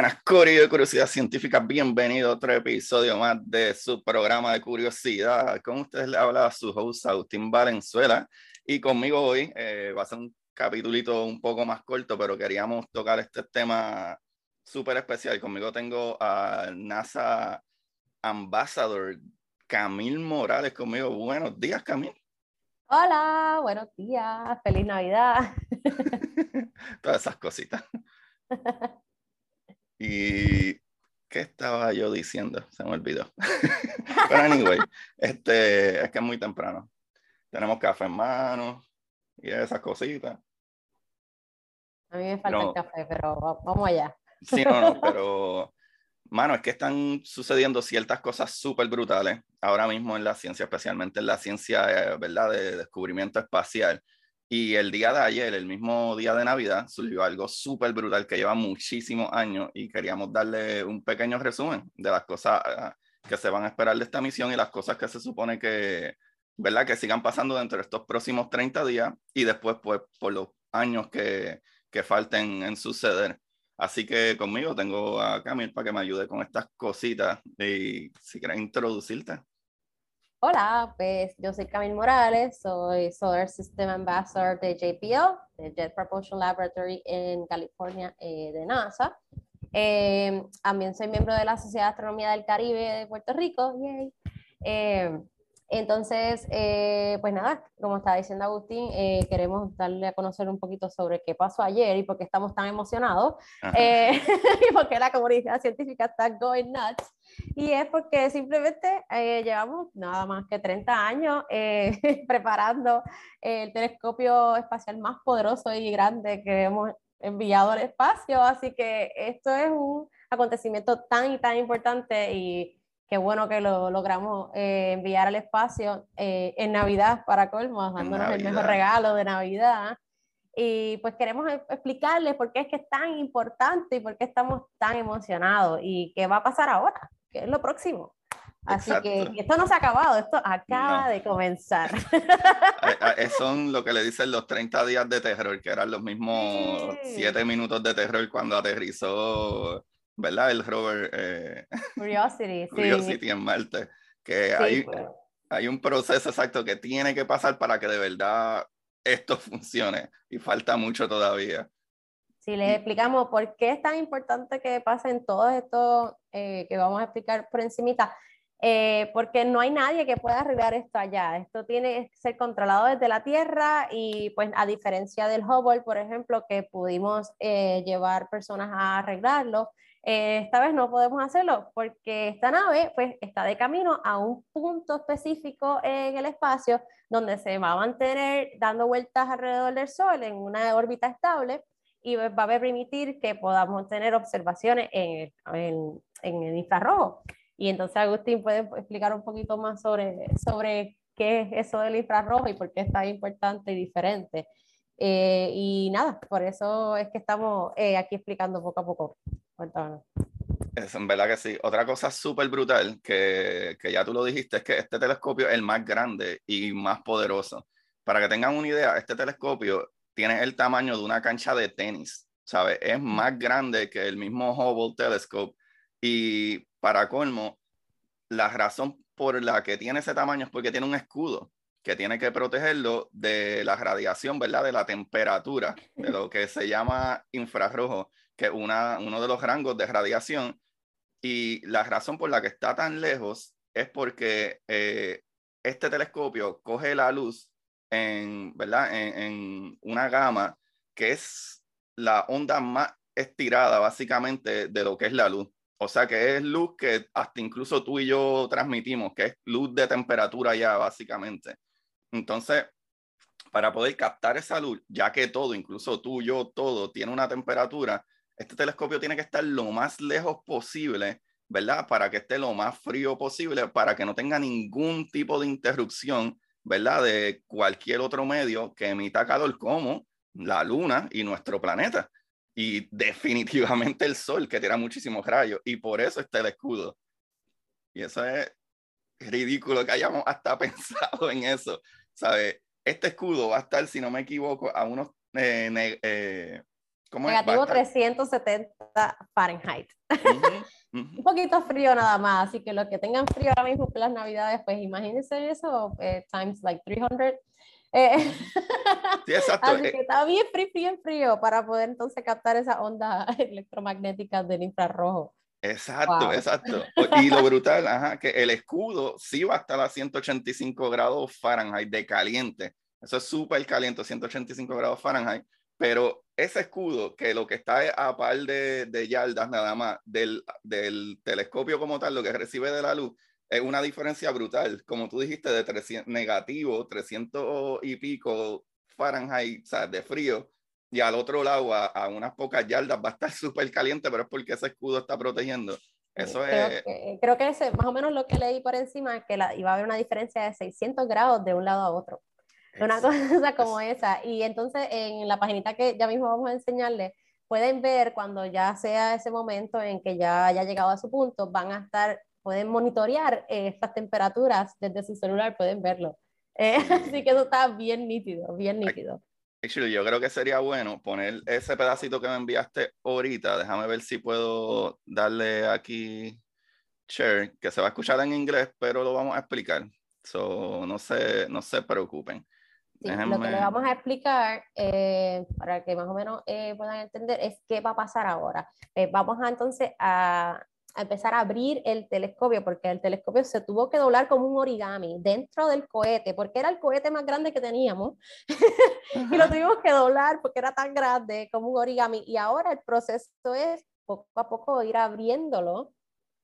Buenas, Corio de Curiosidad Científica. Bienvenido a otro episodio más de su programa de curiosidad. Con ustedes le habla su host Agustín Valenzuela. Y conmigo hoy eh, va a ser un capítulito un poco más corto, pero queríamos tocar este tema súper especial. Conmigo tengo a NASA Ambassador Camil Morales conmigo. Buenos días, Camil. Hola, buenos días, feliz Navidad. Todas esas cositas. Y ¿qué estaba yo diciendo? Se me olvidó. Pero anyway, este, es que es muy temprano. Tenemos café en mano y esas cositas. A mí me falta el café, pero vamos allá. Sí, no, no, pero, mano, es que están sucediendo ciertas cosas súper brutales ahora mismo en la ciencia, especialmente en la ciencia, eh, ¿verdad?, de descubrimiento espacial. Y el día de ayer, el mismo día de Navidad, surgió algo súper brutal que lleva muchísimos años y queríamos darle un pequeño resumen de las cosas ah, que se van a esperar de esta misión y las cosas que se supone que, ¿verdad? Que sigan pasando dentro de estos próximos 30 días y después, pues, por los años que, que falten en suceder. Así que conmigo tengo a Camil para que me ayude con estas cositas y si quieres introducirte. Hola, pues yo soy Camille Morales, soy Solar System Ambassador de JPL, de Jet Propulsion Laboratory en California eh, de NASA. Eh, también soy miembro de la Sociedad de Astronomía del Caribe de Puerto Rico. Yay. Eh, entonces, pues nada, como estaba diciendo Agustín, queremos darle a conocer un poquito sobre qué pasó ayer y por qué estamos tan emocionados y por qué la comunidad científica está going nuts. Y es porque simplemente eh, llevamos nada más que 30 años eh, preparando el telescopio espacial más poderoso y grande que hemos enviado al espacio. Así que esto es un acontecimiento tan y tan importante y qué bueno que lo logramos eh, enviar al espacio en Navidad para colmo, dándonos el mejor regalo de Navidad. Y pues queremos e-, explicarles por qué es que es tan importante y por qué estamos tan emocionados y qué va a pasar ahora que es lo próximo. Así que esto no se ha acabado, esto acaba de comenzar. Son lo que le dicen los 30 días de terror, que eran los mismos 7 minutos de terror cuando aterrizó, ¿verdad? El rover eh, Curiosity, Curiosity en Marte. Que hay, pues. hay un proceso exacto que tiene que pasar para que de verdad esto funcione y falta mucho todavía. Si les explicamos por qué es tan importante que pasen todos estos eh, que vamos a explicar por encimita, eh, porque no hay nadie que pueda arreglar esto allá. Esto tiene que ser controlado desde la Tierra y pues a diferencia del Hubble, por ejemplo, que pudimos eh, llevar personas a arreglarlo, esta vez no podemos hacerlo porque esta nave pues está de camino a un punto específico en el espacio donde se va a mantener dando vueltas alrededor del Sol en una órbita estable y va a permitir que podamos tener observaciones en, en, en el infrarrojo. Y entonces Agustín puede explicar un poquito más sobre, sobre qué es eso del infrarrojo y por qué es tan importante y diferente. Eh, y nada, por eso es que estamos eh, aquí explicando poco a poco. Cuéntanos. Es en verdad que sí. Otra cosa súper brutal que, que, ya tú lo dijiste es que este telescopio es el más grande y más poderoso. Para que tengan una idea, este telescopio tiene el tamaño de una cancha de tenis, ¿sabes? Es más grande que el mismo Hubble Telescope y para colmo, la razón por la que tiene ese tamaño es porque tiene un escudo que tiene que protegerlo de la radiación, ¿verdad? De la temperatura, de lo que se llama infrarrojo, que es uno de los rangos de radiación. Y la razón por la que está tan lejos es porque eh, este telescopio coge la luz en, ¿verdad? En, una gama que es la onda más estirada básicamente de lo que es la luz. O sea que es luz que hasta incluso tú y yo transmitimos, que es luz de temperatura ya básicamente. Entonces, para poder captar esa luz, ya que todo, incluso tú, yo, todo, tiene una temperatura, este telescopio tiene que estar lo más lejos posible, ¿verdad? Para que esté lo más frío posible, para que no tenga ningún tipo de interrupción, ¿verdad? De cualquier otro medio que emita calor como la luna y nuestro planeta. Y definitivamente el sol, que tira muchísimos rayos. Y por eso está el escudo. Y eso es ridículo que hayamos hasta pensado en eso. ¿Sabes? este escudo va a estar, si no me equivoco, a unos... Eh, eh, ¿cómo Negativo 370 Fahrenheit. Un poquito frío nada más, así que los que tengan frío ahora mismo por las navidades, pues imagínense eso, eh, times like 300. sí, exacto. Así que está bien frío, bien frío para poder entonces captar esa onda electromagnética del infrarrojo. Exacto, exacto. Y lo brutal, ajá, que el escudo sí va hasta las 185 grados Fahrenheit de caliente. Eso es súper caliente, 185 grados Fahrenheit. Pero ese escudo, que lo que está a par de, de yardas nada más del, del, telescopio como tal, lo que recibe de la luz, es una diferencia brutal. Como tú dijiste, de 300, negativo, 300 y pico Fahrenheit, o sea, de frío, y al otro lado, a, unas pocas yardas, va a estar súper caliente, pero es porque ese escudo está protegiendo. Eso creo es... Que, creo que ese, más o menos lo que leí por encima, es que la, iba a haber una diferencia de 600 grados de un lado a otro. Una cosa como esa. Y entonces en la paginita que ya mismo vamos a enseñarles, pueden ver cuando ya sea ese momento en que ya haya llegado a su punto, van a estar, pueden monitorear eh, estas temperaturas desde su celular, pueden verlo. Eh, así que eso está bien nítido, bien nítido. Actually, yo creo que sería bueno poner ese pedacito que me enviaste ahorita. Déjame ver si puedo darle aquí share, que se va a escuchar en inglés, pero lo vamos a explicar. So, no se, no se preocupen. Sí, Lo que le vamos a explicar, eh, para que más o menos eh, puedan entender, es qué va a pasar ahora. Eh, vamos a entonces a a empezar a abrir el telescopio, porque el telescopio se tuvo que doblar como un origami dentro del cohete, porque era el cohete más grande que teníamos, y lo tuvimos que doblar porque era tan grande como un origami, y ahora el proceso es poco a poco ir abriéndolo,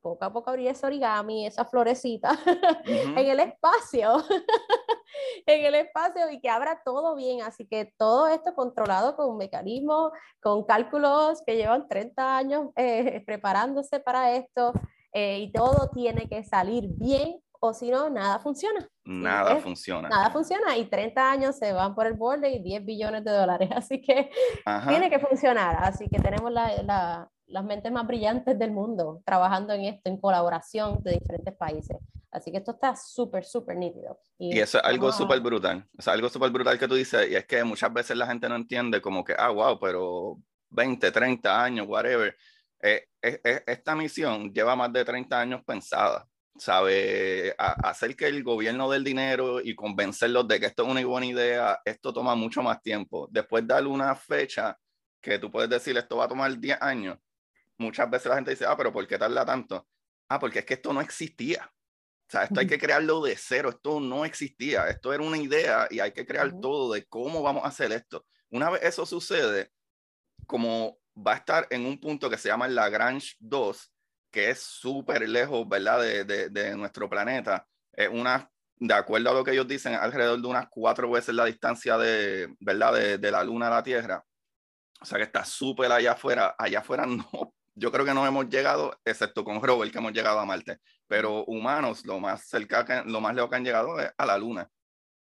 poco a poco abrir ese origami, esa florecita, en el espacio. en el espacio y que abra todo bien. Así que todo esto controlado con mecanismos, con cálculos que llevan 30 años eh, preparándose para esto eh, y todo tiene que salir bien o si no, nada funciona. Nada funciona. Nada funciona y 30 años se van por el borde y 10 billones de dólares. Así que tiene que funcionar. Así que tenemos la, la, las mentes más brillantes del mundo trabajando en esto, en colaboración de diferentes países. Así que esto está súper, súper nítido. Y, eso es algo súper brutal. Es algo súper brutal que tú dices, y es que muchas veces la gente no entiende como que, ah, wow, pero 20, 30 años, whatever. Eh, esta misión lleva más de 30 años pensada. ¿Sabe? hacer que el gobierno del dinero y convencerlos de que esto es una buena idea, esto toma mucho más tiempo. Después darle una fecha que tú puedes decir, esto va a tomar 10 años, muchas veces la gente dice, ah, pero ¿por qué tarda tanto? Ah, porque es que esto no existía. O sea, esto hay que crearlo de cero, esto no existía, esto era una idea y hay que crear todo de cómo vamos a hacer esto. Una vez eso sucede, como va a estar en un punto que se llama Lagrange 2, que es súper lejos, ¿verdad?, de, de, de, nuestro planeta, es una, de acuerdo a lo que ellos dicen, alrededor de unas cuatro veces la distancia de, ¿verdad?, de, de la Luna a la Tierra. O sea que está súper allá afuera, allá afuera no yo creo que no hemos llegado, excepto con Robert, que hemos llegado a Marte, pero humanos, lo más cerca, lo más lejos que han llegado es a la Luna,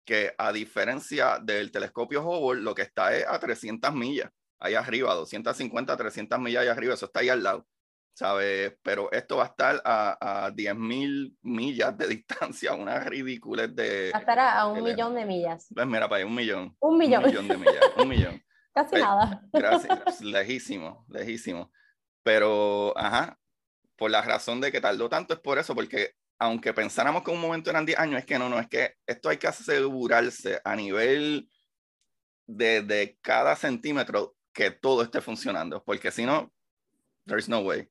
que a diferencia del telescopio Hubble, lo que está es a 300 millas, ahí arriba, 250, 300 millas ahí arriba, eso está ahí al lado, ¿sabes? Pero esto va a estar a, a 10.000 millas de distancia, una ridícula de... Va a estar a, un millón de millas. Pues mira, para ahí, un millón. Un millón. Un millón de millas, un millón. Casi pues, nada. Gracias, lejísimo, lejísimo. Pero, ajá, por la razón de que tardó tanto es por eso, porque aunque pensáramos que un momento eran 10 años, es que no, no, es que esto hay que asegurarse a nivel de, cada centímetro que todo esté funcionando, porque si no, there's no way.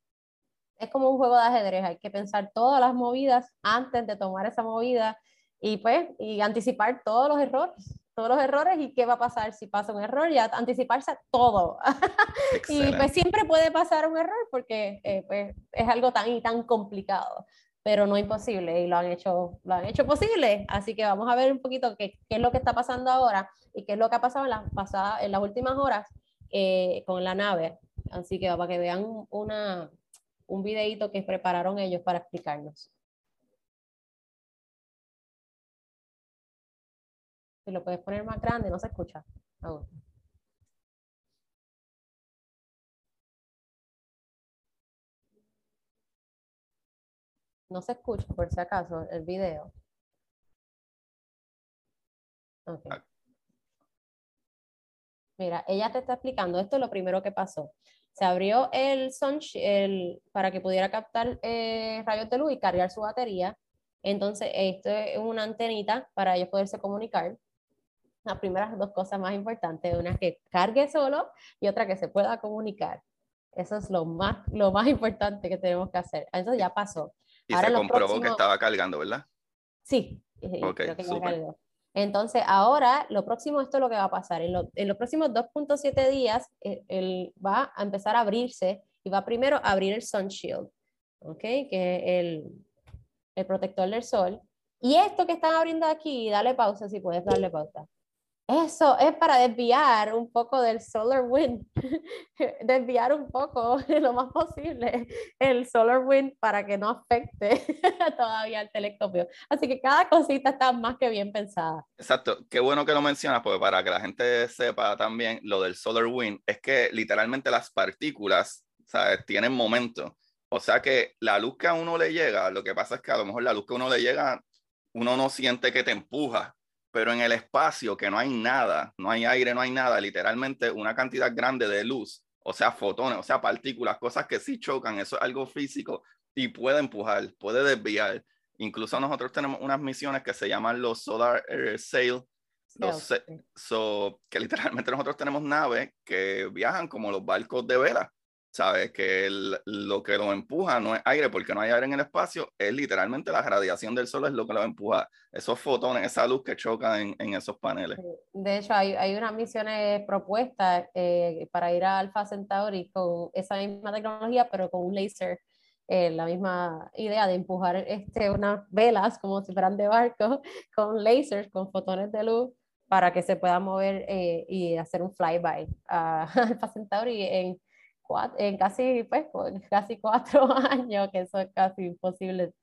Es como un juego de ajedrez, hay que pensar todas las movidas antes de tomar esa movida y pues, y anticipar todos los errores todos los errores y qué va a pasar si pasa un error y anticiparse a todo. y pues siempre puede pasar un error porque eh, pues, es algo tan y tan complicado, pero no imposible y lo han hecho, lo han hecho posible. Así que vamos a ver un poquito qué, qué es lo que está pasando ahora y qué es lo que ha pasado en las, pasadas, en las últimas horas eh, con la nave. Así que para que vean una, un videito que prepararon ellos para explicarnos. Si lo puedes poner más grande, no se escucha No se escucha, por si acaso, el video. Ah. Mira, ella te está explicando, esto es lo primero que pasó. Se abrió el sun el, para que pudiera captar eh, rayos de luz y cargar su batería. Entonces, esto es una antenita para ellos poderse comunicar las primeras dos cosas más importantes, una que cargue solo y otra que se pueda comunicar. Eso es lo más, lo más importante que tenemos que hacer. Eso ya pasó. Y se comprobó que estaba cargando, ¿verdad? Sí, creo que ya Entonces, ahora lo próximo, esto es lo que va a pasar. En, en los próximos 2.7 días, eh, él, va a empezar a abrirse y va primero a abrir el Sun Shield, ¿ok? Que es el, el protector del sol. Y esto que están abriendo aquí, dale pausa si puedes darle pausa. Eso es para desviar un poco del solar wind, desviar un poco lo más posible el solar wind para que no afecte todavía el telescopio. Así que cada cosita está más que bien pensada. Exacto, qué bueno que lo mencionas, porque para que la gente sepa también lo del solar wind, es que literalmente las partículas ¿sabes? tienen momento. O sea que la luz que a uno le llega, lo que pasa es que a lo mejor la luz que a uno le llega, uno no siente que te empuja, pero en el espacio que no hay nada, no hay aire, no hay nada, literalmente una cantidad grande de luz, o sea, fotones, o sea, partículas, cosas que sí chocan, eso es algo físico y puede empujar, puede desviar. Incluso nosotros tenemos unas misiones que se llaman los Solar Air Sail, que literalmente nosotros tenemos naves que viajan como los barcos de vela ¿sabes? Que lo que lo empuja no es aire, porque no hay aire en el espacio, es literalmente la radiación del sol es lo que lo empuja, esos fotones, esa luz que choca en, en esos paneles. De hecho, hay, hay unas misiones propuestas eh, para ir a Alpha Centauri con esa misma tecnología, pero con un láser. Eh, la misma idea de empujar este, unas velas como si fueran de barco con lasers, con fotones de luz para que se pueda mover eh, y hacer un flyby a Alpha Centauri en en casi, pues, casi cuatro años, que eso es casi imposible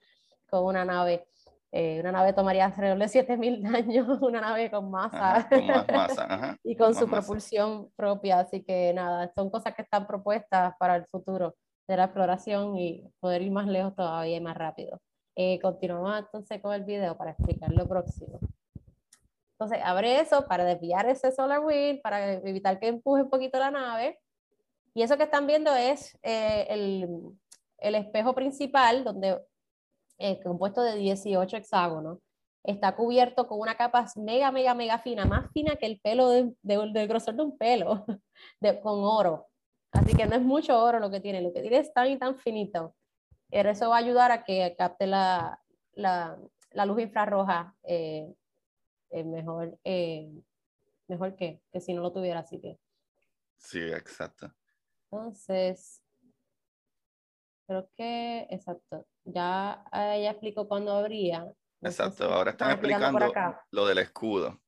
con una nave. Eh, una nave tomaría alrededor de 7000 años, una nave con masa, con más masa y con su propulsión propia. Así que nada, son cosas que están propuestas para el futuro de la exploración y poder ir más lejos todavía y más rápido. Eh, continuamos entonces con el video para explicar lo próximo. Entonces, abre eso para desviar ese solar wind, para evitar que empuje un poquito la nave. Y eso que están viendo es eh, el, el, espejo principal, donde es compuesto de 18 hexágonos. Está cubierto con una capa mega, mega, mega fina, más fina que el pelo de, del grosor de un pelo, de, con oro. Así que no es mucho oro lo que tiene, lo que tiene es tan y tan finito. Eso va a ayudar a que capte la, la, la luz infrarroja eh, eh, mejor, mejor que, que si no lo tuviera así que. Sí, exacto. Entonces, creo que, exacto, ya ella explicó cuándo habría. exacto, ahora están explicando lo del escudo.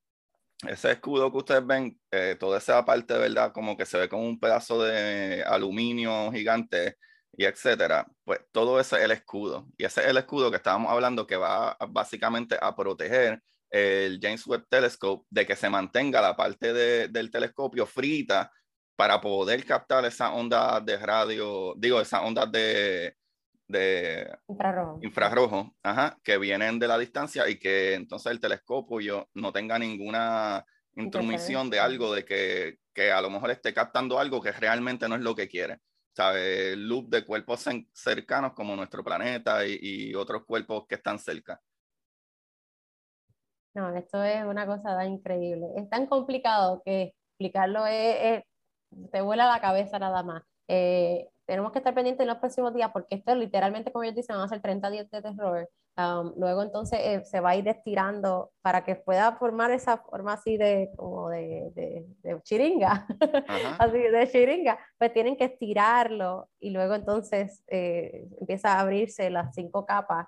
Ese escudo que ustedes ven, eh, toda esa parte, de verdad, como que se ve como un pedazo de aluminio gigante y etcétera, pues todo eso es el escudo. Y ese es el escudo que estábamos hablando que va básicamente a proteger el James Webb Telescope de que se mantenga la parte del telescopio frita para poder captar esas ondas de radio, digo, esas ondas de, de infrarrojo, ajá, que vienen de la distancia y que entonces el telescopio no tenga ninguna intromisión de algo de que, que, a lo mejor esté captando algo que realmente no es lo que quiere. ¿Sabe? Luz de cuerpos cercanos como nuestro planeta y, y, otros cuerpos que están cerca. No, esto es una cosa increíble. Es tan complicado que explicarlo es te vuela la cabeza nada más. Eh, tenemos que estar pendientes en los próximos días porque esto literalmente, como ellos dicen, van a ser 30 días de terror Um, luego entonces eh, se va a ir estirando para que pueda formar esa forma así de como de, de, de chiringa, así de chiringa, pues tienen que estirarlo y luego entonces eh, empieza a abrirse las cinco capas.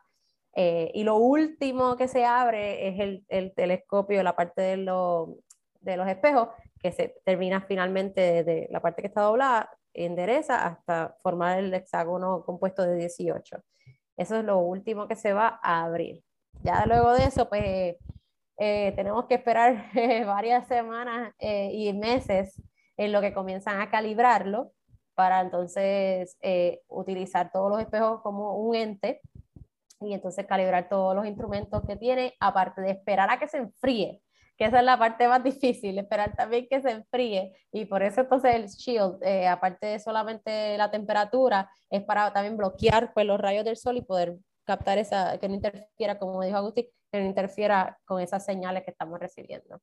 Eh, y lo último que se abre es el, el telescopio, la parte de, lo, de, los espejos, que se termina finalmente de, la parte que está doblada, endereza hasta formar el hexágono compuesto de 18. Eso es lo último que se va a abrir. Ya luego de eso, pues eh, tenemos que esperar varias semanas eh, y meses en lo que comienzan a calibrarlo para entonces eh, utilizar todos los espejos como un ente y entonces calibrar todos los instrumentos que tiene, aparte de esperar a que se enfríe que esa es la parte más difícil, esperar también que se enfríe. Y por eso entonces el shield, eh, aparte de solamente la temperatura, es para también bloquear pues, los rayos del sol y poder captar esa, que no interfiera, como dijo Agustín, que no interfiera con esas señales que estamos recibiendo.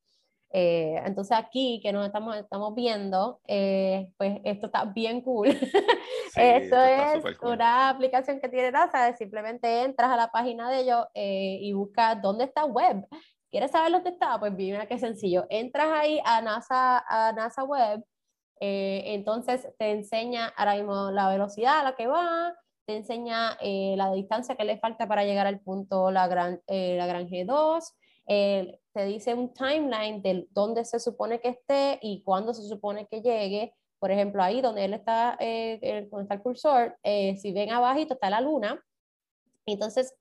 Eh, entonces aquí que nos estamos, estamos viendo, eh, pues esto está bien cool. esto, es una aplicación que tiene NASA, simplemente entras a la página de ellos y buscas dónde está web ¿Quieres saber dónde está? Pues mira qué sencillo. Entras ahí a NASA, a NASA Web, eh, entonces te enseña ahora mismo la velocidad a la que va, te enseña eh, la distancia que le falta para llegar al punto la gran, eh, la gran G2, te dice un timeline de dónde se supone que esté y cuándo se supone que llegue. Por ejemplo, ahí donde él está, donde está el cursor, si ven abajito está la luna. Entonces,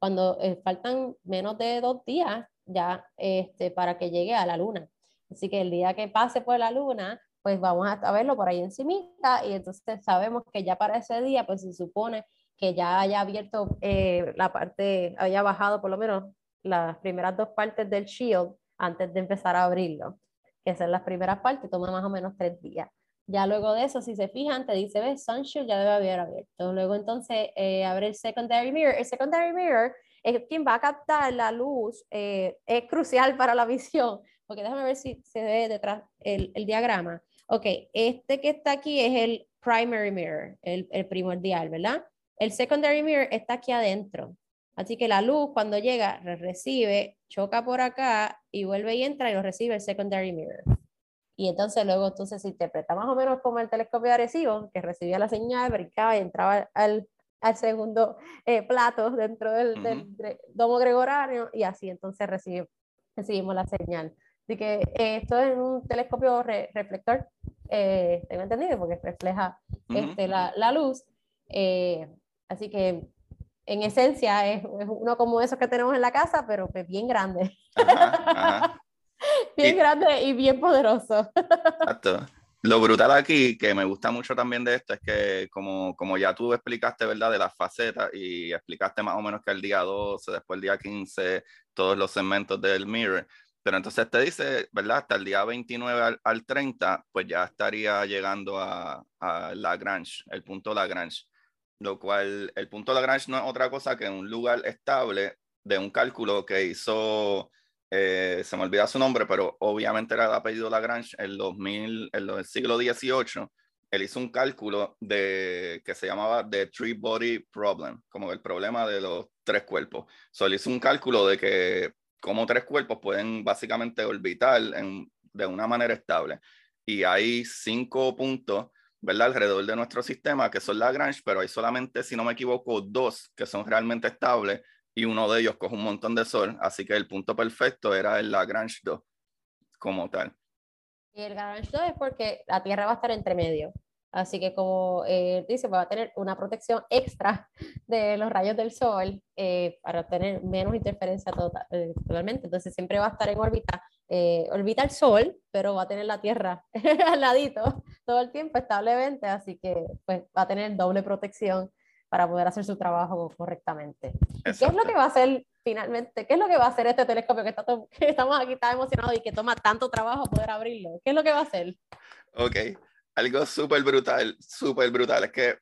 cuando faltan menos de dos días, ya este, para que llegue a la luna. Así que el día que pase por la luna, pues vamos a verlo por ahí encimita y entonces sabemos que ya para ese día, pues se supone que ya haya abierto eh, la parte, haya bajado por lo menos las primeras dos partes del shield antes de empezar a abrirlo, que son las primeras partes, toma más o menos tres días. Ya luego de eso, si se fijan, te dice, ves, Sunshield ya debe haber abierto. Luego entonces eh, abre el secondary mirror. El secondary mirror es quien va a captar la luz, eh, es crucial para la visión, porque déjame ver si se ve detrás el, el, diagrama. Ok, este que está aquí es el primary mirror, el, el primordial, ¿verdad? El secondary mirror está aquí adentro. Así que la luz cuando llega recibe, choca por acá y vuelve y entra y lo recibe el secondary mirror. Y entonces luego entonces se interpreta más o menos como el telescopio de que recibía la señal, brincaba y entraba al, al segundo eh, plato dentro del, del, domo gregoriano y así entonces recibimos la señal. Así que eh, esto es un telescopio reflector, eh, tengo entendido, porque refleja este, la, la, luz. Eh, así que en esencia es, uno como esos que tenemos en la casa, pero pues bien grande. Bien grande y bien poderoso. Exacto lo brutal aquí, que me gusta mucho también de esto, es que como, como ya tú explicaste, ¿verdad? De las facetas y explicaste más o menos que el día 12, después el día 15, todos los segmentos del Mirror. Pero entonces te dice, ¿verdad? Hasta el día 29 al, 30, pues ya estaría llegando a, a Lagrange, el punto Lagrange. Lo cual, el punto Lagrange no es otra cosa que un lugar estable de un cálculo que hizo eh, se me olvida su nombre, pero obviamente era el apellido Lagrange, en, 2000, en el siglo XVIII, él hizo un cálculo de, que se llamaba The Three Body Problem, como el problema de los tres cuerpos. So, él hizo un cálculo de que como tres cuerpos pueden básicamente orbitar de una manera estable. Y hay cinco puntos, ¿verdad? Alrededor de nuestro sistema que son Lagrange, pero hay solamente, si no me equivoco, dos que son realmente estables y uno de ellos coge un montón de sol, así que el punto perfecto era el Lagrange 2 como tal. Y el Lagrange 2 es porque la Tierra va a estar entre medio. Así que como eh, dice, va a tener una protección extra de los rayos del Sol eh, para tener menos interferencia total, eh, totalmente. Entonces siempre va a estar en órbita, eh, orbita el Sol, pero va a tener la Tierra al ladito todo el tiempo establemente, así que pues va a tener doble protección para poder hacer su trabajo correctamente. ¿Qué es lo que va a hacer finalmente? ¿Qué es lo que va a hacer este telescopio que, está estamos aquí tan emocionados y que toma tanto trabajo poder abrirlo? ¿Qué es lo que va a hacer? Ok, algo súper brutal, súper brutal. Es que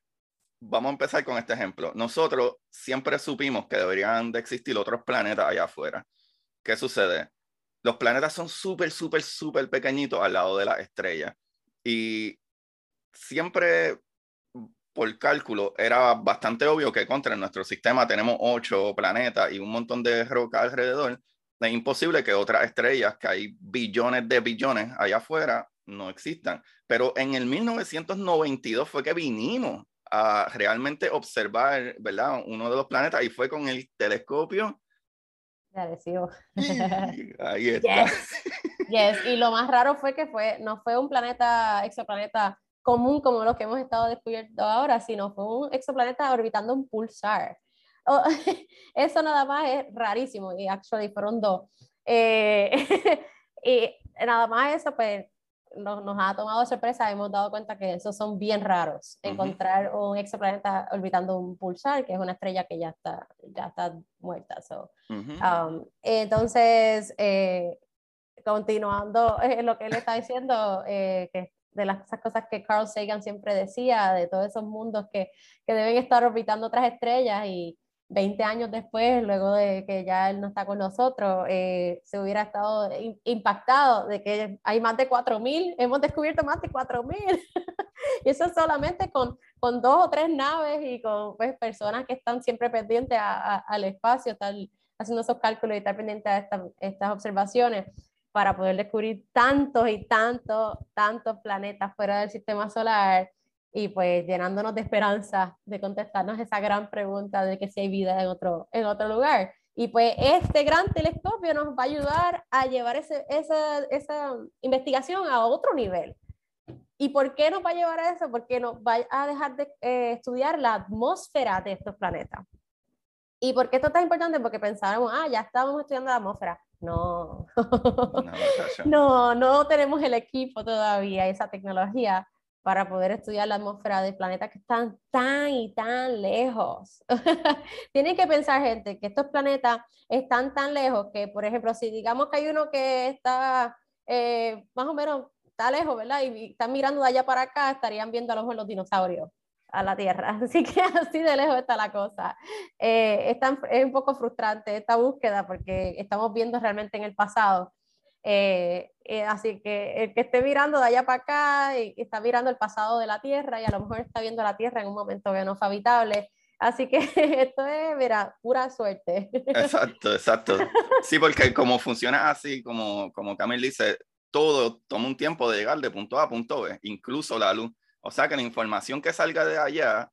vamos a empezar con este ejemplo. Nosotros siempre supimos que deberían de existir otros planetas allá afuera. ¿Qué sucede? Los planetas son súper, súper, súper pequeñitos al lado de la estrella. Y siempre por cálculo, era bastante obvio que contra nuestro sistema tenemos ocho planetas y un montón de roca alrededor. Es imposible que otras estrellas, que hay billones de billones allá afuera, no existan. Pero en el 1992 fue que vinimos a realmente observar, ¿verdad? Uno de los planetas y fue con el telescopio. Ahí está. Yes. Y lo más raro fue que fue, no fue un planeta, exoplaneta común como los que hemos estado descubierto ahora, sino fue un exoplaneta orbitando un pulsar. eso nada más es rarísimo y actually fueron dos. Eh, y nada más eso, pues nos, nos, ha tomado sorpresa, hemos dado cuenta que esos son bien raros. Encontrar un exoplaneta orbitando un pulsar, que es una estrella que ya está, ya está muerta. So. Um, entonces, eh, continuando lo que él está diciendo, eh, que de las esas cosas que Carl Sagan siempre decía, de todos esos mundos que, que deben estar orbitando otras estrellas y 20 años después, luego de que ya él no está con nosotros, eh, se hubiera estado impactado de que hay más de 4.000, hemos descubierto más de 4.000. y eso solamente con, con dos o tres naves y con pues, personas que están siempre pendientes al espacio, están haciendo esos cálculos y estar pendientes a estas observaciones para poder descubrir tantos y tantos, tantos planetas fuera del sistema solar y pues llenándonos de esperanza de contestarnos esa gran pregunta de que si hay vida en otro, en otro lugar. Y pues este gran telescopio nos va a ayudar a llevar ese, esa, esa investigación a otro nivel. ¿Y por qué nos va a llevar a eso? Porque nos va a dejar de eh, estudiar la atmósfera de estos planetas. ¿Y por qué esto es tan importante? Porque pensábamos, ah, ya estábamos estudiando la atmósfera. No, no, no tenemos el equipo todavía, esa tecnología para poder estudiar la atmósfera de planetas que están tan y tan lejos. Tienen que pensar, gente, que estos planetas están tan lejos que, por ejemplo, si digamos que hay uno que está eh, más o menos, está lejos, ¿verdad? Y, están mirando de allá para acá, estarían viendo a lo mejor los dinosaurios a la Tierra. Así que así de lejos está la cosa. Eh, es, es, un poco frustrante esta búsqueda porque estamos viendo realmente en el pasado. Eh, eh, así que el que esté mirando de allá para acá y está mirando el pasado de la Tierra y a lo mejor está viendo la Tierra en un momento que no fue habitable. Así que esto es, mira, pura suerte. Exacto, exacto. Sí, porque como funciona así, como, como Camille dice, todo toma un tiempo de llegar de punto A a punto B, incluso la luz. O sea que la información que salga de allá,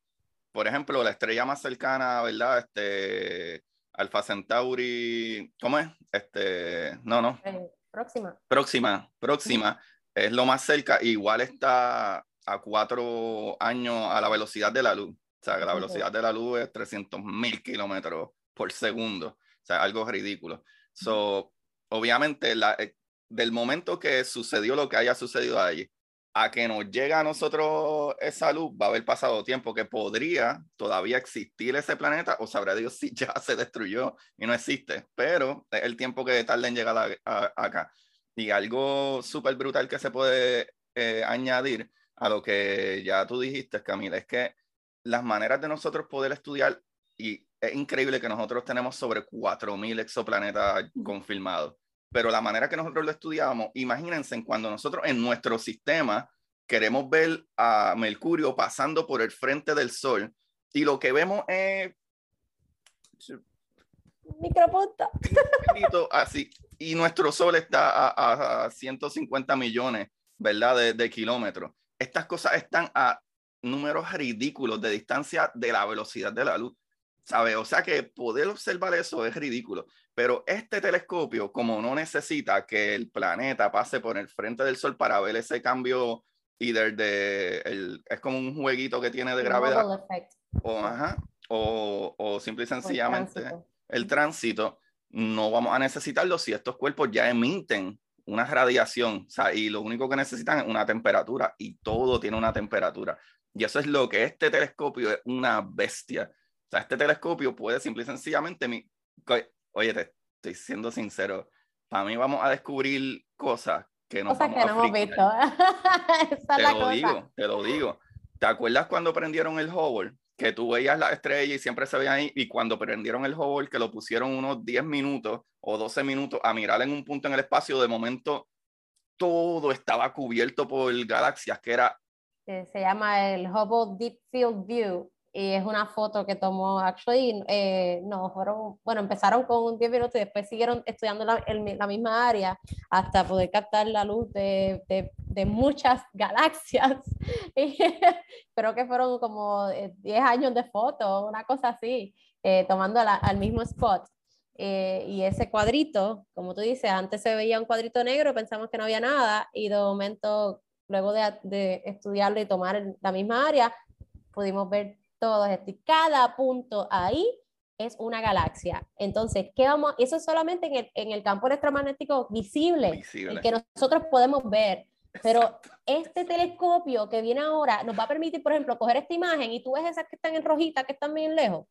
por ejemplo, la estrella más cercana, ¿verdad? Este, Alpha Centauri, ¿cómo es? Este, no, no. Eh, próxima. Próxima, próxima. Es lo más cerca. Igual está a cuatro años a la velocidad de la luz. O sea, que la velocidad de la luz es 300 mil kilómetros por segundo. O sea, algo ridículo. So, obviamente, la, eh, del momento que sucedió lo que haya sucedido allí, a que nos llega a nosotros esa luz, va a haber pasado tiempo que podría todavía existir ese planeta, o sabrá Dios si ya se destruyó y no existe, pero es el tiempo que tarda en llegar acá. Y algo súper brutal que se puede eh, añadir a lo que ya tú dijiste, Camila, es que las maneras de nosotros poder estudiar, y es increíble que nosotros tenemos sobre 4.000 exoplanetas confirmados pero la manera que nosotros lo estudiamos, imagínense cuando nosotros en nuestro sistema queremos ver a Mercurio pasando por el frente del Sol y lo que vemos es micropunta. Así. Y nuestro Sol está a, 150 millones, ¿verdad? De, de, kilómetros. Estas cosas están a números ridículos de distancia de la velocidad de la luz. ¿Sabe? O sea que poder observar eso es ridículo. Pero este telescopio, como no necesita que el planeta pase por el frente del Sol para ver ese cambio, either de, el, es como un jueguito que tiene de gravedad, o, ajá, o, o simple y sencillamente el tránsito. no vamos a necesitarlo si estos cuerpos ya emiten una radiación, o sea, y lo único que necesitan es una temperatura, y todo tiene una temperatura. Y eso es lo que este telescopio es una bestia. O sea, este telescopio puede simple y sencillamente oye, te estoy siendo sincero, para mí vamos a descubrir cosas que no, cosas que no hemos visto. te lo digo, te lo digo. ¿Te acuerdas cuando prendieron el Hubble? Que tú veías la estrella y siempre se veía ahí, y cuando prendieron el Hubble, que lo pusieron unos 10 minutos o 12 minutos a mirar en un punto en el espacio, de momento todo estaba cubierto por galaxias, que era se llama el Hubble Deep Field View y es una foto que tomó, actually, eh, no, fueron, bueno, empezaron con 10 minutos y después siguieron estudiando la, la, misma área hasta poder captar la luz de, de, de muchas galaxias. Y creo que fueron como 10 eh, años de fotos, una cosa así, eh, tomando al mismo spot. Eh, y ese cuadrito, como tú dices, antes se veía un cuadrito negro, pensamos que no había nada y de momento, luego de, de estudiarlo y tomar la misma área, pudimos ver todos esto. Y cada punto ahí es una galaxia. Entonces, ¿qué vamos? Eso es solamente en el, en el campo electromagnético visible, que nosotros podemos ver. Pero este telescopio que viene ahora nos va a permitir, por ejemplo, coger esta imagen y tú ves esas que están en rojita, que están bien lejos.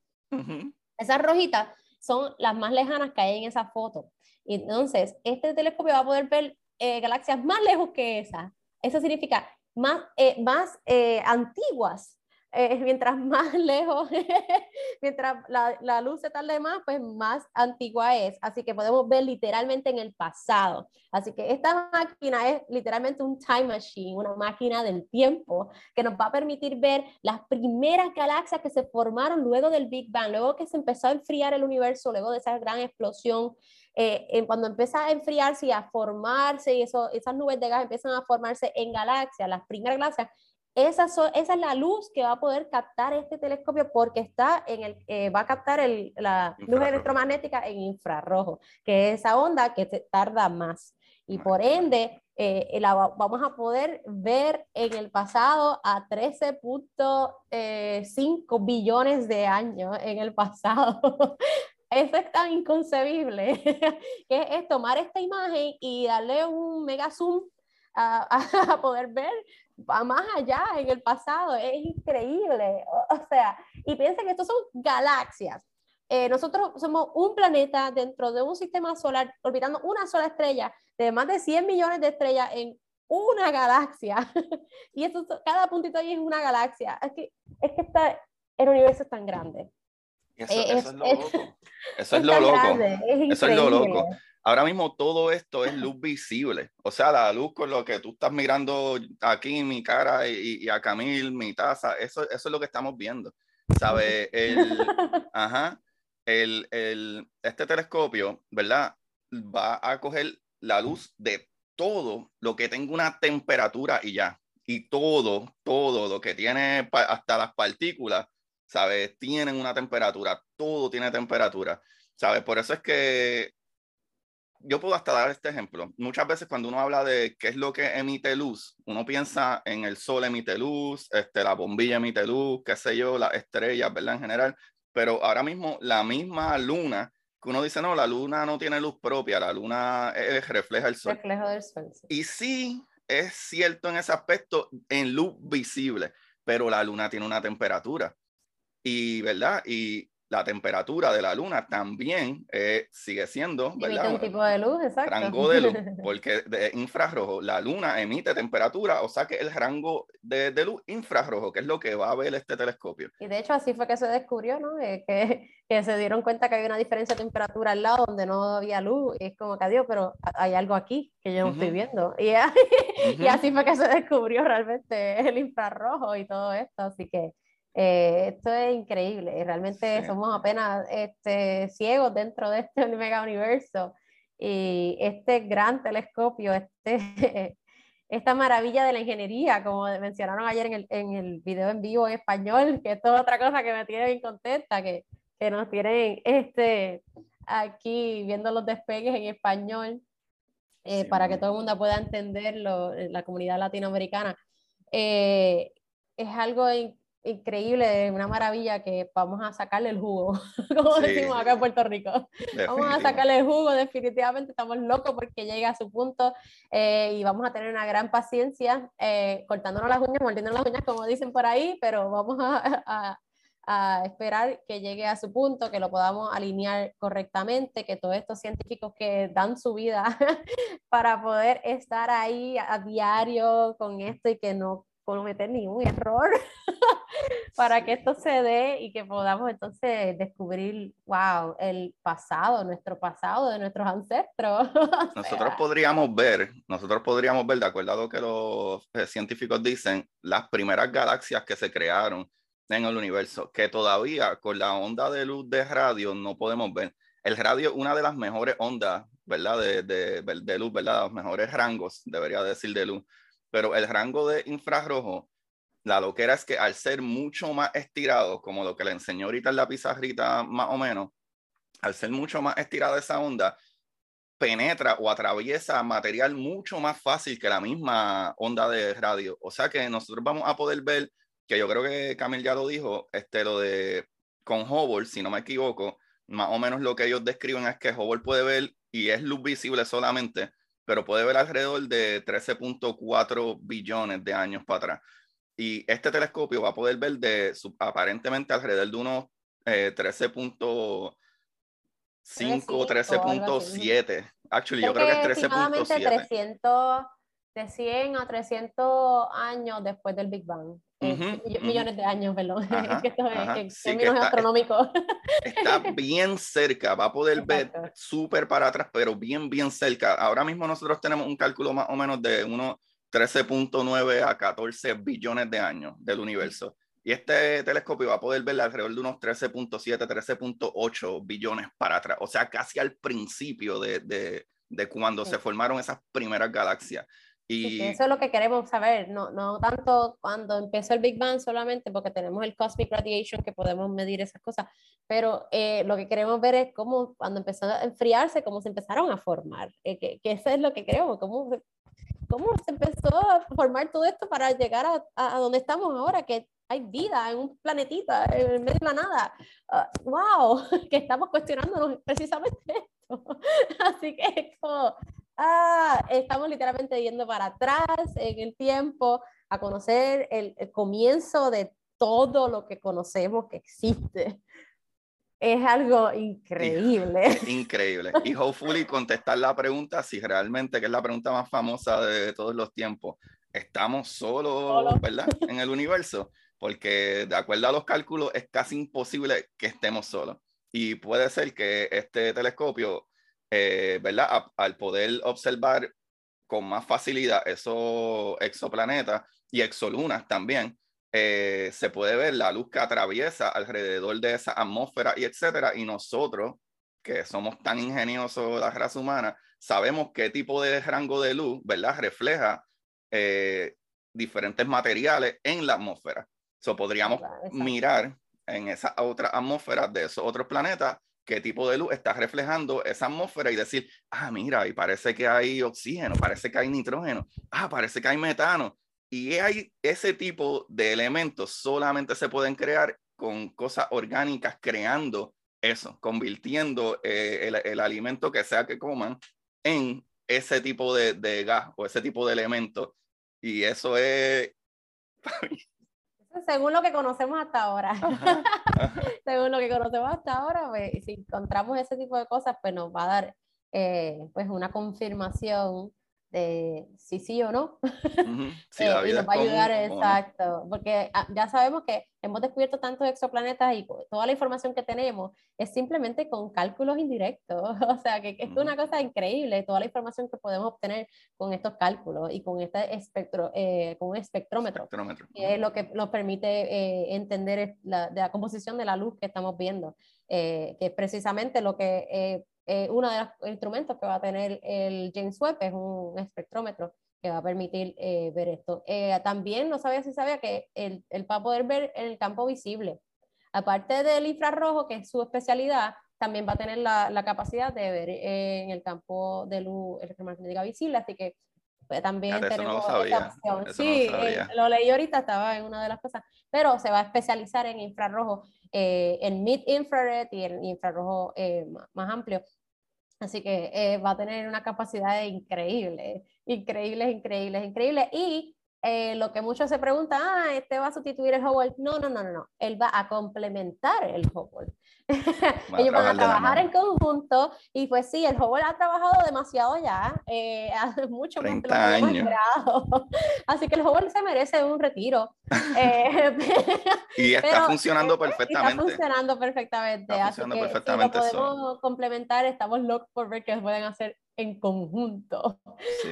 Esas rojitas son las más lejanas que hay en esa foto. Entonces, este telescopio va a poder ver eh, galaxias más lejos que esas. Eso significa más, eh, más eh, antiguas eh, mientras más lejos, mientras la, luz se tarde más, pues más antigua es. Así que podemos ver literalmente en el pasado. Así que esta máquina es literalmente un time machine, una máquina del tiempo que nos va a permitir ver las primeras galaxias que se formaron luego del Big Bang, luego que se empezó a enfriar el universo, luego de esa gran explosión. Eh, cuando empieza a enfriarse y a formarse y eso, esas nubes de gas empiezan a formarse en galaxias, las primeras galaxias, esa, esa, es la luz que va a poder captar este telescopio porque está en el, eh, va a captar el, la luz electromagnética en infrarrojo, que es esa onda que se tarda más. Y por ende, eh, la vamos a poder ver en el pasado a 13.5 eh, billones de años en el pasado. Eso es tan inconcebible, que es tomar esta imagen y darle un mega zoom a, a, poder ver va más allá en el pasado, es increíble. O, sea, y piensen que estos son galaxias. Eh, nosotros somos un planeta dentro de un sistema solar orbitando una sola estrella de más de 100 millones de estrellas en una galaxia. y esto, cada puntito ahí es una galaxia. Es que, es que está, el universo es tan grande. Eso, es, lo loco. Eso es, lo loco. eso es lo loco. Ahora mismo todo esto es luz visible. O sea, la luz con lo que tú estás mirando aquí, mi cara y, a Camil, mi taza, eso, eso es lo que estamos viendo. ¿Sabe? El, ajá, el, el, este telescopio, ¿verdad? Va a coger la luz de todo lo que tenga una temperatura y ya. Y todo, todo lo que tiene, hasta las partículas, ¿sabes? Tienen una temperatura, todo tiene temperatura, ¿sabes? Por eso es que yo puedo hasta dar este ejemplo. Muchas veces cuando uno habla de qué es lo que emite luz, uno piensa en el sol emite luz, este, la bombilla emite luz, qué sé yo, las estrellas, ¿verdad? En general. Pero ahora mismo la misma luna, que uno dice, no, la luna no tiene luz propia, la luna refleja el sol. Reflejo del sol. Y sí, es cierto en ese aspecto, en luz visible, pero la luna tiene una temperatura. Y, ¿verdad? Y la temperatura de la luna también eh, sigue siendo ¿verdad? un tipo de luz, exacto. rango de luz, porque de infrarrojo, la luna emite temperatura, o sea que el rango de, de, luz infrarrojo, que es lo que va a ver este telescopio. Y de hecho así fue que se descubrió, ¿no? Eh, que, que, se dieron cuenta que había una diferencia de temperatura al lado donde no había luz, y es como que adiós, pero hay algo aquí que yo no estoy viendo. Y, y así fue que se descubrió realmente el infrarrojo y todo esto, así que eh, esto es increíble, realmente somos apenas este, ciegos dentro de este mega universo. Y este gran telescopio, este, esta maravilla de la ingeniería, como mencionaron ayer en el, en el video en vivo en español, que es otra cosa que me tiene bien contenta, que, que nos tienen este, aquí viendo los despegues en español, eh, para que todo el mundo pueda entenderlo, la comunidad latinoamericana. Eh, es algo increíble una maravilla que vamos a sacarle el jugo, como decimos acá en Puerto Rico. Vamos a sacarle el jugo, definitivamente estamos locos porque llega a su punto eh, y vamos a tener una gran paciencia eh, cortándonos las uñas, mordiéndonos las uñas como dicen por ahí, pero vamos a, a, esperar que llegue a su punto, que lo podamos alinear correctamente, que todos estos científicos que dan su vida para poder estar ahí a diario con esto y que no cometer ningún error, para que esto se dé y que podamos entonces descubrir, wow, el pasado, nuestro pasado de nuestros ancestros. nosotros podríamos ver, nosotros podríamos ver, de acuerdo a lo que los eh, científicos dicen, las primeras galaxias que se crearon en el universo, que todavía con la onda de luz de radio no podemos ver. El radio es una de las mejores ondas, ¿verdad? De, de, de luz, ¿verdad? Los mejores rangos, debería decir, de luz. Pero el rango de infrarrojo la loquera es que al ser mucho más estirado, como lo que le enseñó ahorita en la pizarrita más o menos, al ser mucho más estirada esa onda, penetra o atraviesa material mucho más fácil que la misma onda de radio. O sea que nosotros vamos a poder ver, que yo creo que Camil ya lo dijo, este, lo de con Hubble, si no me equivoco, más o menos lo que ellos describen es que Hubble puede ver, y es luz visible solamente, pero puede ver alrededor de 13.4 billones de años para atrás. Y este telescopio va a poder ver de aparentemente alrededor de unos 13.5, eh, 13.7. Actually, yo creo que es 13.7. 300, de 100 a 300 años después del Big Bang. Eh, millones de años, perdón. es que esto es términos astronómicos. Está bien cerca, va a poder ver súper para atrás, pero bien, bien cerca. Ahora mismo nosotros tenemos un cálculo más o menos de unos 13.9 a 14 billones de años del universo. Y este telescopio va a poder ver alrededor de unos 13.7, 13.8 billones para atrás, o sea, casi al principio de, de, de cuando se formaron esas primeras galaxias. Y eso es lo que queremos saber, no, no tanto cuando empezó el Big Bang solamente porque tenemos el Cosmic Radiation que podemos medir esas cosas, pero eh, lo que queremos ver es cómo cuando empezó a enfriarse, cómo se empezaron a formar, eh, que, que, eso es lo que queremos, cómo cómo se empezó a formar todo esto para llegar a, a donde estamos ahora, que hay vida en un planetita, en medio de la nada. ¡Wow! Uh, que estamos cuestionándonos precisamente esto. Así que como, ah, estamos literalmente yendo para atrás en el tiempo a conocer el, el comienzo de todo lo que conocemos que existe es algo increíble. Increíble. Y hopefully contestar la pregunta, si realmente, que es la pregunta más famosa de todos los tiempos, ¿estamos solos, verdad? En el universo, porque de acuerdo a los cálculos es casi imposible que estemos solos. Y puede ser que este telescopio, eh, ¿verdad? al poder observar con más facilidad esos exoplanetas y exolunas también, eh, se puede ver la luz que atraviesa alrededor de esa atmósfera y etcétera. Y nosotros, que somos tan ingeniosos, la raza humana, sabemos qué tipo de rango de luz, ¿verdad? Refleja eh, diferentes materiales en la atmósfera. So, podríamos mirar en esa otra atmósfera de esos otros planetas qué tipo de luz está reflejando esa atmósfera y decir, ah, mira, y parece que hay oxígeno, parece que hay nitrógeno, ah, parece que hay metano. Y hay ese tipo de elementos solamente se pueden crear con cosas orgánicas, creando eso, convirtiendo eh, el, alimento que sea que coman en ese tipo de, de gas o ese tipo de elementos. Y eso es... Según lo que conocemos hasta ahora. Según lo que conocemos hasta ahora, pues, si encontramos ese tipo de cosas, pues nos va a dar eh, pues una confirmación de sí, sí o no. Sí, eh, y nos va a ayudar, exacto, porque ah, ya sabemos que hemos descubierto tantos exoplanetas y toda la información que tenemos es simplemente con cálculos indirectos, o sea, que, es una cosa increíble, toda la información que podemos obtener con estos cálculos y con este espectro, eh, con un espectrómetro, que es lo que nos permite eh, entender la, de la composición de la luz que estamos viendo, que es precisamente lo que eh, uno de los instrumentos que va a tener el James Webb es un espectrómetro que va a permitir eh, ver esto. Eh, también no sabía si sabía que él, va a poder ver en el campo visible. Aparte del infrarrojo, que es su especialidad, también va a tener la, la capacidad de ver en el campo de luz electromagnética visible, así que pues, también tenemos esa opción. sí, lo leí ahorita, estaba en una de las cosas, pero se va a especializar en infrarrojo, en mid-infrared y en infrarrojo más amplio. Así que eh, va a tener una capacidad increíble, increíble, increíble, increíble. Y eh, lo que muchos se preguntan, ah, este va a sustituir el Hubble. No, no, no, no, no. Él va a complementar el Hubble. ellos van a trabajar en conjunto y pues sí, el Hubble ha trabajado demasiado ya, eh, hace mucho más que años. Así que el Hubble se merece un retiro. Eh, y está funcionando perfectamente. Está funcionando perfectamente. así que perfectamente si lo podemos complementar, estamos locos por ver qué pueden hacer en conjunto.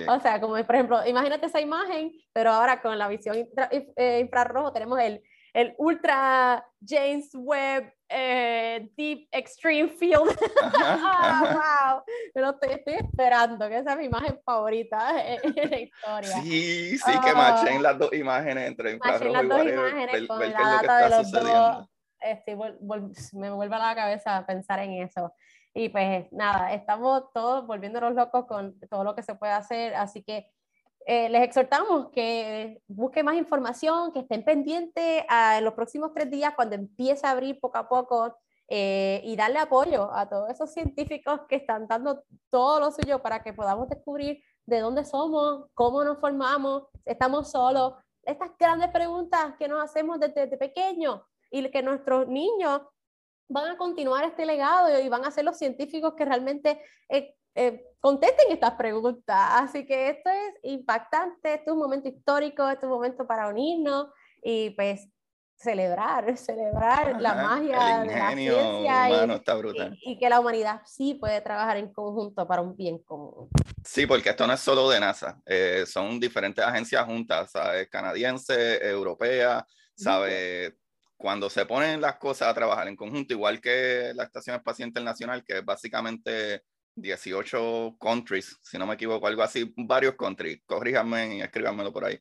O sea, como por ejemplo, imagínate esa imagen, pero ahora con la visión eh, infrarrojo tenemos el, el Ultra James Webb eh, Deep Extreme Field. ah, wow. Pero estoy, estoy, esperando, que esa es mi imagen favorita en, la historia. Sí, sí, que machen las dos imágenes entre infrarrojo las dos imágenes con la data de los dos. Este, me vuelve a la cabeza pensar en eso. Y pues nada, estamos todos volviéndonos locos con todo lo que se puede hacer, así que eh, les exhortamos que busquen más información, que estén pendientes a, en los próximos tres días cuando empiece a abrir poco a poco eh, y darle apoyo a todos esos científicos que están dando todo lo suyo para que podamos descubrir de dónde somos, cómo nos formamos, estamos solos, estas grandes preguntas que nos hacemos desde, desde pequeños y que nuestros niños van a continuar este legado y van a ser los científicos que realmente eh, eh, contesten estas preguntas. Así que esto es impactante, esto es un momento histórico, esto es un momento para unirnos y pues celebrar, celebrar la magia de la ciencia y, que la humanidad sí puede trabajar en conjunto para un bien común. Sí, porque esto no es solo de NASA, eh, son diferentes agencias juntas, ¿sabes? canadiense, europea, ¿sabe? cuando se ponen las cosas a trabajar en conjunto, igual que la Estación Espacial Internacional, que es básicamente 18 countries, si no me equivoco, algo así, varios countries, corríjanme y escríbanmelo por ahí.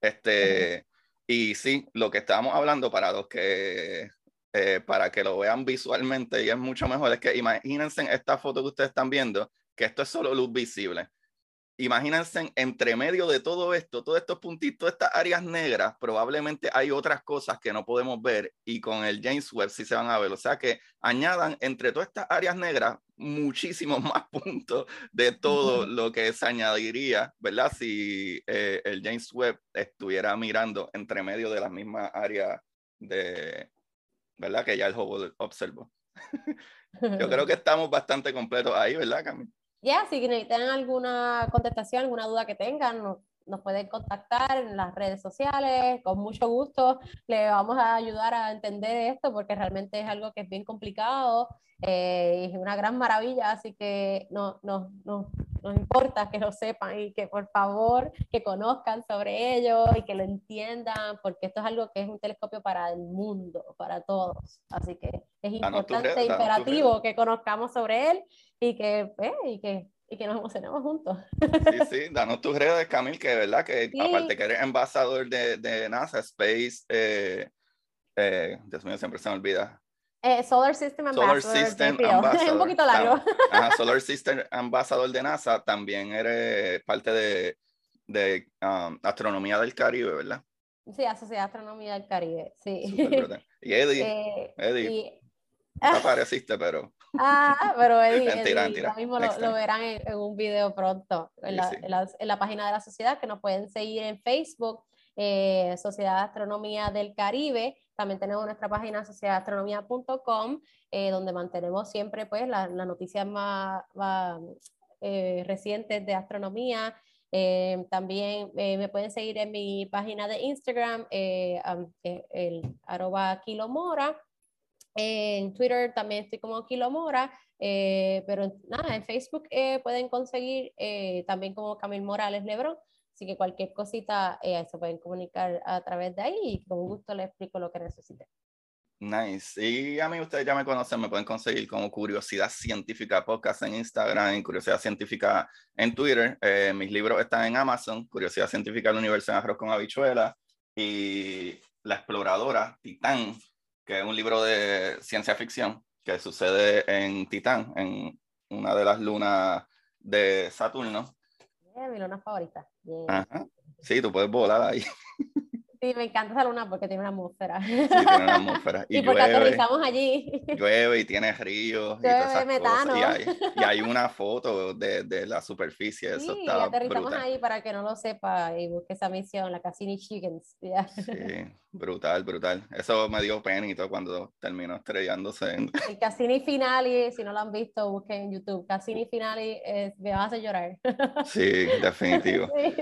Este, Y sí, lo que estábamos hablando para los que, eh, para que lo vean visualmente y es mucho mejor, es que imagínense esta foto que ustedes están viendo, que esto es solo luz visible imagínense entre medio de todo esto, todos estos puntitos, estas áreas negras, probablemente hay otras cosas que no podemos ver y con el James Webb sí se van a ver. O sea que añadan entre todas estas áreas negras muchísimos más puntos de todo lo que se añadiría, ¿verdad? Si eh, el James Webb estuviera mirando entre medio de las mismas áreas de, ¿verdad? Que ya el Hubble observó. Yo creo que estamos bastante completos ahí, ¿verdad, Camila? Ya, si necesitan alguna contestación, alguna duda que tengan, nos, pueden contactar en las redes sociales, con mucho gusto le vamos a ayudar a entender esto porque realmente es algo que es bien complicado eh, y es una gran maravilla, así que no, no, no, nos importa que lo sepan y que por favor que conozcan sobre ello y que lo entiendan, porque esto es algo que es un telescopio para el mundo, para todos. Así que es importante e imperativo que conozcamos sobre él y que, pues, y que, y que nos emocionemos juntos. Sí, sí, danos tus redes, Camil, que de verdad que aparte que eres embajador de, de NASA Space, eh, eh, Dios mío, siempre se me olvida. Eh, Solar System Ambassador. Solar System Ambassador. es un poquito largo. Solar System Ambassador de NASA, también eres parte de, de um, Astronomía del Caribe, ¿verdad? Sí, Asociación Astronomía del Caribe, sí. y Eddie, eh, Eddie, no apareciste, pero... Ah, pero Eddie, Eddie mismo lo, verán en, un video pronto en la, en, la, página de la sociedad que nos pueden seguir en Facebook, eh, Sociedad de Astronomía del Caribe. También tenemos nuestra página sociedadastronomía.com, eh, donde mantenemos siempre pues, las noticias más, eh, recientes de astronomía. también me pueden seguir en mi página de Instagram, el arroba kilomora. En Twitter también estoy como Kilomora, eh, pero nada, en Facebook eh, pueden conseguir eh, también como Camil Morales Lebron. Así que cualquier cosita se pueden comunicar a través de ahí y con gusto les explico lo que necesiten. Nice. Y a mí ustedes ya me conocen, me pueden conseguir como Curiosidad Científica Podcast en Instagram, Curiosidad Científica en Twitter. mis libros están en Amazon, Curiosidad Científica del Universo en Arroz con Habichuela y La Exploradora, Titán, que es un libro de ciencia ficción que sucede en Titán, en una de las lunas de Saturno. mi luna favorita. Sí, tú puedes volar ahí. Sí, me encanta esa luna porque tiene una atmósfera. Sí, tiene una atmósfera. Y, porque aterrizamos allí. Llueve y tiene ríos y todas esas metano. Cosas. Y, hay, y hay, una foto de, de la superficie. Eso sí, está aterrizamos ahí para que no lo sepa y busque esa misión, la Cassini Chickens. Sí, brutal, brutal. Eso me dio penito cuando terminó estrellándose. En... El Cassini Finale, si no lo han visto, busquen en YouTube. Cassini Finale, es, me vas a hacer llorar. Sí, definitivo. Sí.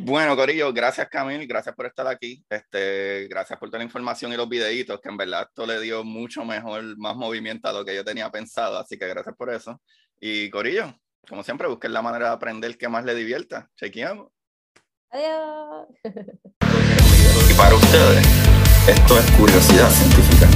Bueno, Corillo, gracias Camil, gracias por estar aquí. Este, gracias por toda la información y los videitos, que en verdad esto le dio mucho mejor, más movimiento a lo que yo tenía pensado, así que gracias por eso. Y Corillo, como siempre, busquen la manera de aprender que más le divierta. Chequeamos. Adiós. Y para ustedes, esto es curiosidad científica.